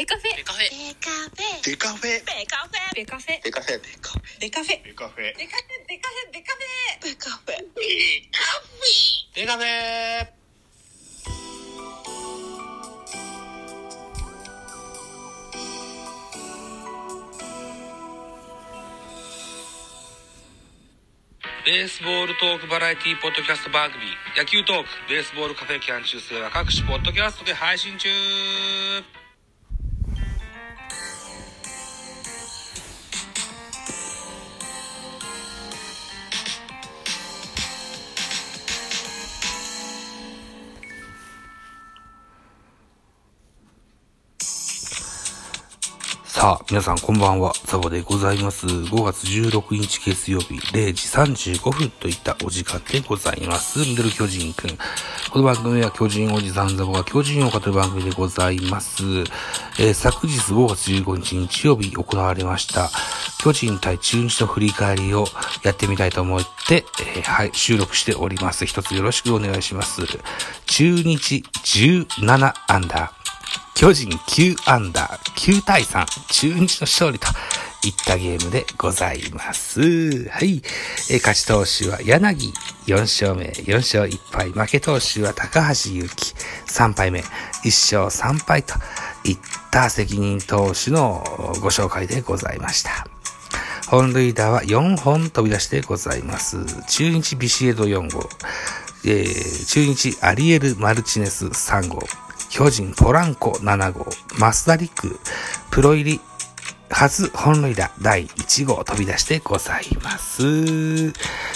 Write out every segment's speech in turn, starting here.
ベカフェ。ベカフェ。ベカフェ。デカフェ。ベカフェ。ベカフェ。デカフェ。ベカフェ。デカフェ。ベカフェ。ベカフェ。ベカフェ。ベカフェ。ベカフェ。ベカフェ。ベースボールトークバラエティポッドキャスト番組野球トークベースボールカフェ。キャン中世は各種ポッドキャストで配信中さあ、皆さんこんばんは、ザボでございます。5月16日月曜日0時35分といったお時間でございます。ミドル巨人くん。この番組は巨人おじさんザボが巨人を語る番組でございます。えー昨日5月15日日曜日行われました、巨人対中日の振り返りをやってみたいと思って、えーはい、収録しております。一つよろしくお願いします。中日17アンダー。巨人9アンダー、9対3、中日の勝利といったゲームでございます。はい。え勝ち投手は柳4勝目、4勝1敗。負け投手は高橋祐希3敗目、1勝3敗といった責任投手のご紹介でございました。本塁打は4本飛び出してございます。中日ビシエド4号、えー中日アリエル・マルチネス3号、巨人ポランコ7号、増田陸、プロ入り初本塁打第1号飛び出してございます。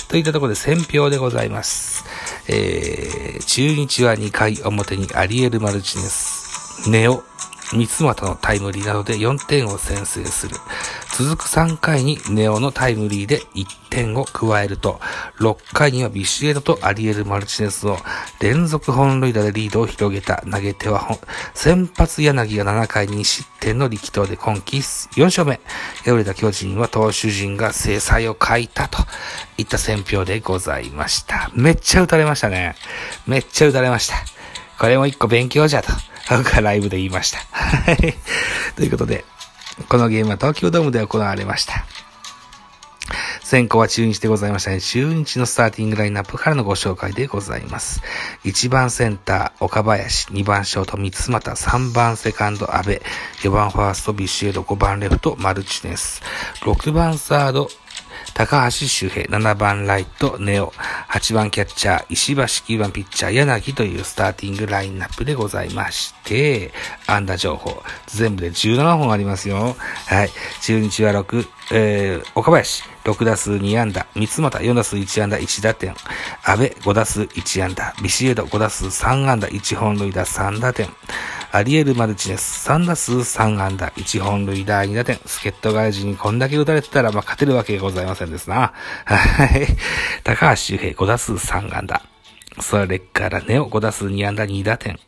といったところで選票でございます。えー、中日は2回表にアリエル・マルチネス、ネオ、三つ股のタイムリーなどで4点を先制する。続く3回にネオのタイムリーで1点を加えると、6回にはビシエドとアリエル・マルチネスの連続本塁打でリードを広げた投げ手はほん先発柳が7回に失点の力投で今季4勝目。敗れた巨人は投手陣が制裁を書いたといった選評でございました。めっちゃ打たれましたね。めっちゃ打たれました。これも一個勉強じゃと、僕はライブで言いました。はい。ということで、このゲームは東京ドームで行われました。先行は中日でございましたね。中日のスターティングラインナップからのご紹介でございます。1番センター、岡林、2番ショート、三つ股、3番セカンド、阿部、4番ファースト、ビシエド、5番レフト、マルチネス、6番サード、高橋周平、7番ライト、ネオ、8番キャッチャー、石橋、9番ピッチャー、柳というスターティングラインナップでございまして、安打情報、全部で17本ありますよ。はい。中日は6、えー、岡林、6打数2安打、三つ股4打数1安打1打点、安倍5打数1安打、ビシエド5打数3安打1本塁打3打点、アリエル・マルチネス3打数3安打1本塁打2打点、助っ人外人にこんだけ打たれてたらまあ勝てるわけがございませんですな。はい。高橋周平5打数3安打。それからネオ5打数2安打2打点。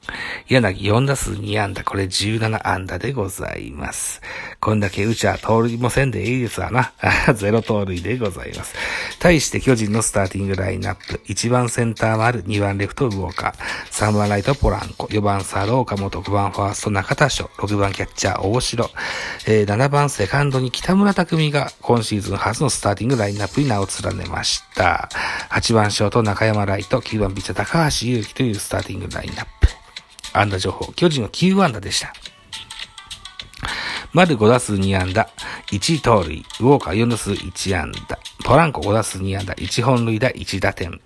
柳4打数2安打。これ17安打でございます。こんだけ打ちゃ盗塁もせんでいいですわな。ゼロ盗塁でございます。対して巨人のスターティングラインナップ。1番センター丸、2番レフトウォーカー、3番ライトポランコ、4番サード岡本、5番ファースト中田翔、6番キャッチャー大城、えー7番セカンドに北村匠海が今シーズン初のスターティングラインナップに名を連ねました。8番ショート中山ライト、9番ピッチャー高橋祐希というスターティングラインナップ。安打情報、巨人の9安打でした。丸5打数2安打、1盗塁、ウォーカー4打数1安打、ポランコ5打数2安打、1本塁打。1打点、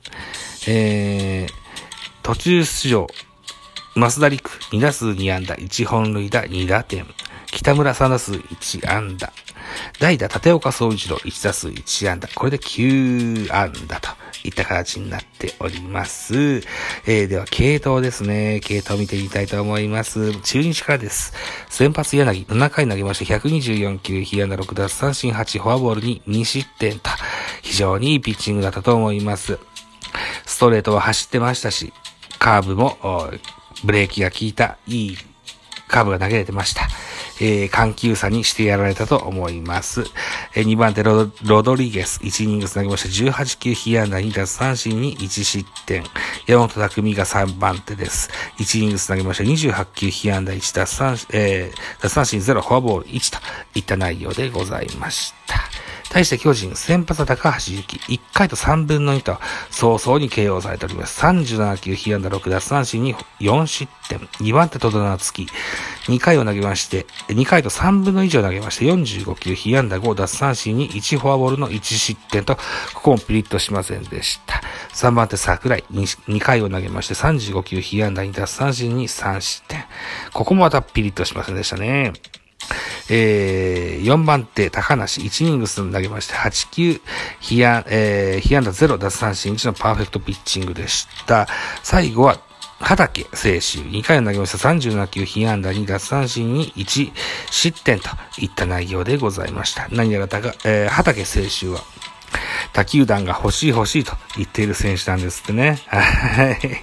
えー、途中出場、増田陸。2打数2安打、1本塁打。2打点、北村3打数1安打、代打立岡総一郎1打数1安打、これで9安打といった形になっております。えー、では、系統ですね。系統見てみたいと思います。中日からです。先発柳、7回投げまして124球、被安打6奪三振8、フォアボールに2失点と、非常にいいピッチングだったと思います。ストレートは走ってましたし、カーブも、ブレーキが効いた、いいカーブが投げれてました。えー、緩急差にしてやられたと思います。えー、2番手ロロドリゲス、1イニングス投げました18球被安打2奪三振に1失点。山本匠が3番手です。1イニングス投げました28球被安打1奪三振、えー、奪三振0、フォアボール1といった内容でございました。対して巨人、先発は高橋幸、1回と3分の2と、早々に KO されております。37球、被安打6奪三振に4失点。2番手、戸田夏樹、2回を投げまして、2回と3分の1以上投げまして、45球、被安打5奪三振に1フォアボールの1失点と、ここもピリッとしませんでした。3番手、桜井、2回を投げまして、35球、被安打2奪三振に3失点。ここもまたピリッとしませんでしたね。えー、4番手、高梨、1イニングス投げまして、8球、被安、えー、被安打0、奪三振1のパーフェクトピッチングでした。最後は、畑清舟、2回を投げました37球、被安打2、奪三振に1、失点といった内容でございました。何やら高、えー、畑清舟は、他球団が欲しい欲しいと言っている選手なんですってね。はい。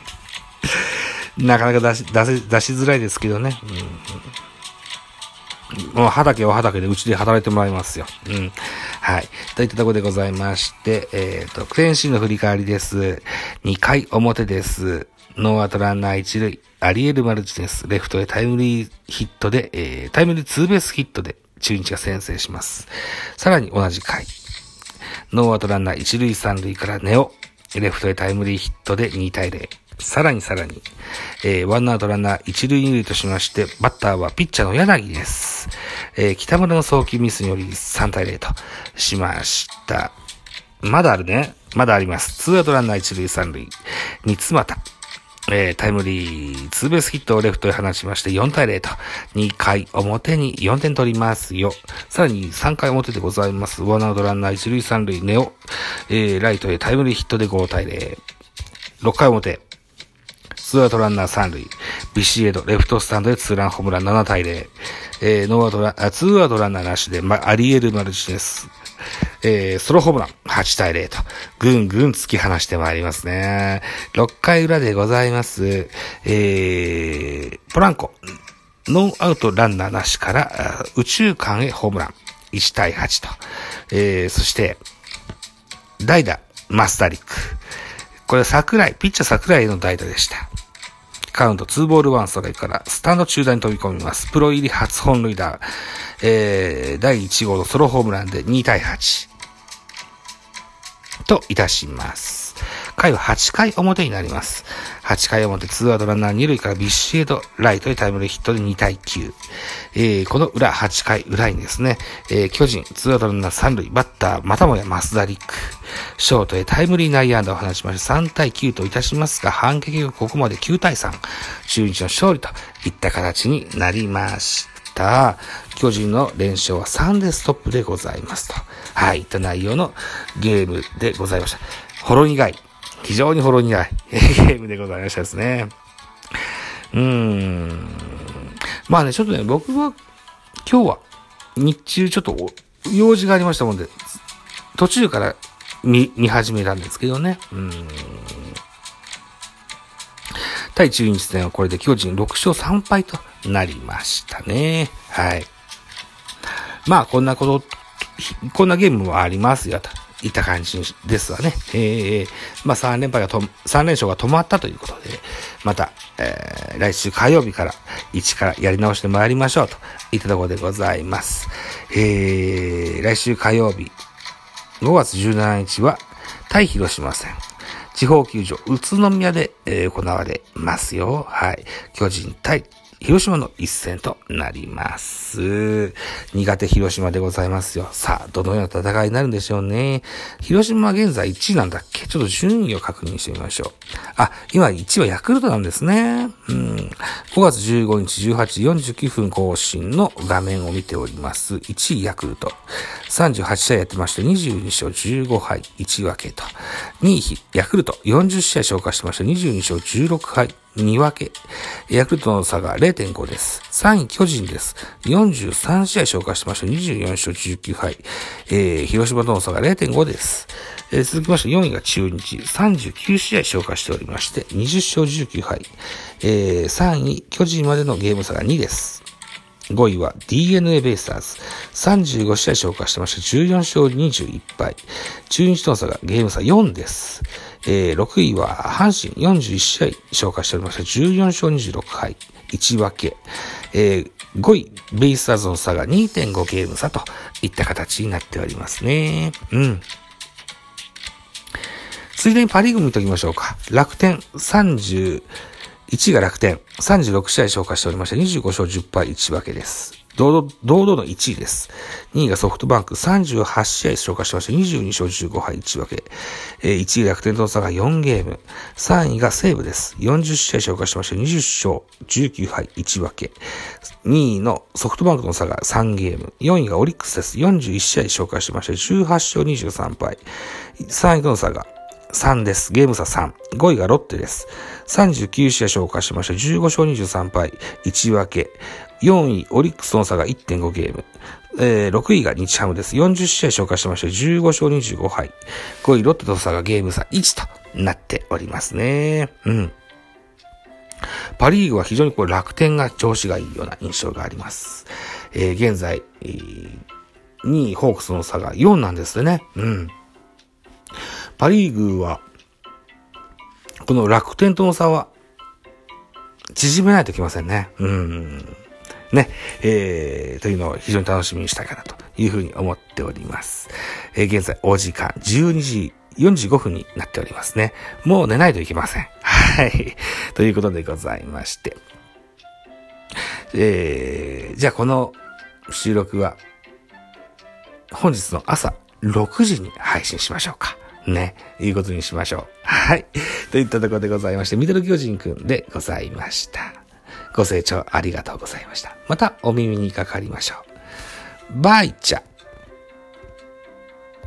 なかなか出し、出せ、出しづらいですけどね。うんもう畑は畑でうちで働いてもらいますよ。うん。はい。といったところでございまして、えっ、ー、と、クレンシーの振り返りです。2回表です。ノーアウトランナー1塁、アリエル・マルチネス、レフトへタイムリーヒットで、えー、タイムリーツーベースヒットで中日が先制します。さらに同じ回、ノーアウトランナー1塁3塁から根尾、レフトへタイムリーヒットで2対0。さらにさらに、えー、ワンアウトランナー一塁二塁としまして、バッターはピッチャーの柳です。えー、北村の送球ミスにより3対0としました。まだあるね。まだあります。ツーアウトランナー一塁三塁。三ツ俣。えー、タイムリー、ツーベースヒットをレフトへ放ちまして4対0と、2回表に4点取りますよ。さらに3回表でございます。ワンアウトランナー一塁三塁、根尾、えー、ライトへタイムリーヒットで5対0。6回表、ツーアウトランナー三塁。ビシエド、レフトスタンドでツーランホームラン7対0。えー、ノーアウトラン、あ、ツーアウトランナーなしで、ま、アリエル・マルチネス。えー、ソロホームラン8対0と、ぐんぐん突き放してまいりますね。6回裏でございます。えー、ポランコ、ノーアウトランナーなしから、宇宙間へホームラン1対8と。えー、そして、代打、マスタリック。これ桜井、ピッチャー桜井の代打でした。カウント2ボール1ストライクからスタンド中段に飛び込みます。プロ入り初本塁打。えー、第1号のソロホームランで2対8。といたします。回は8回表になります。8回表、ツーアウトランナー2塁からビッシュエド、ライトへタイムリーヒットで2対9。えー、この裏、8回裏にですね、えー、巨人、ツーアウトランナー3塁、バッター、またもやマスダリック。ショートへタイムリー内野安打を放ちまして3対9といたしますが、反撃がここまで9対3。中日の勝利といった形になりました。巨人の連勝は3でストップでございますと。はい、いった内容のゲームでございました。ほろ苦い。非常にほろ苦いゲームでございましたですね。うーん。まあね、ちょっとね、僕は今日は日中ちょっと用事がありましたもんで、途中から見、見始めたんですけどね。うん。対中日戦はこれで巨人6勝3敗となりましたね。はい。まあ、こんなこと、こんなゲームもありますよ、といった感じですわね。えー、まあ3連敗がと、3連勝が止まったということで、また、えー、来週火曜日から、1からやり直してまいりましょう、といったところでございます。えー、来週火曜日、5月17日は、対広島戦。地方球場、宇都宮で、えー、行われますよ。はい。巨人対広島の一戦となります。苦手広島でございますよ。さあ、どのような戦いになるんでしょうね。広島は現在1位なんだっけ？ちょっと順位を確認してみましょう。あ、今1位はヤクルトなんですね。うん。5月15日18時49分更新の画面を見ております。1位ヤクルト。38試合やってまして22勝15敗1分けと。2位ヤクルト40試合消化してまして22勝16敗2分け。ヤクルトの差が0 0.5です。3位巨人です。43試合消化してまして24勝19敗。えー、広島との差が0.5です。えー、続きまして4位が中日。39試合消化しておりまして20勝19敗。えー、3位巨人までのゲーム差が2です。5位は DNA ベイスターズ。35試合消化してました。14勝21敗。中日との差がゲーム差4です。えー、6位は阪神41試合消化しておりました。14勝26敗。1分け。えー、5位、ベイスターズの差が2.5ゲーム差といった形になっておりますね。うん。ついでにパリーグ見ときましょうか。楽天31が楽天、36試合消化しておりまして、25勝10敗1分けです。堂々、堂々の1位です。2位がソフトバンク、38試合消化しまして、22勝15敗1分け。えー1位楽天との差が4ゲーム。3位が西武です。40試合消化しまして、20勝19敗1分け。2位のソフトバンクの差が3ゲーム。4位がオリックスです。41試合消化しまして、18勝23敗。3位との差が3です。ゲーム差3。5位がロッテです。39試合消化しました。15勝23敗。1分け。4位、オリックスの差が1.5ゲーム。えー、6位が日ハムです。40試合消化しました。15勝25敗。5位、ロッテとの差がゲーム差1となっておりますね。うん。パリーグは非常にこう楽天が調子がいいような印象があります。えー、現在、えー2位、ホークスの差が4なんですね。うん。パリーグは、この楽天との差は、縮めないといけませんね。うん。ね、えー、というのを非常に楽しみにしたいかなというふうに思っております。えー、現在お時間12時45分になっておりますね。もう寝ないといけません。はい。ということでございまして。えー、じゃあこの収録は、本日の朝6時に配信しましょうか。ね。いうことにしましょう。はい。といったところでございまして、ミドル巨人くんでございました。ご清聴ありがとうございました。またお耳にかかりましょう。バイチャ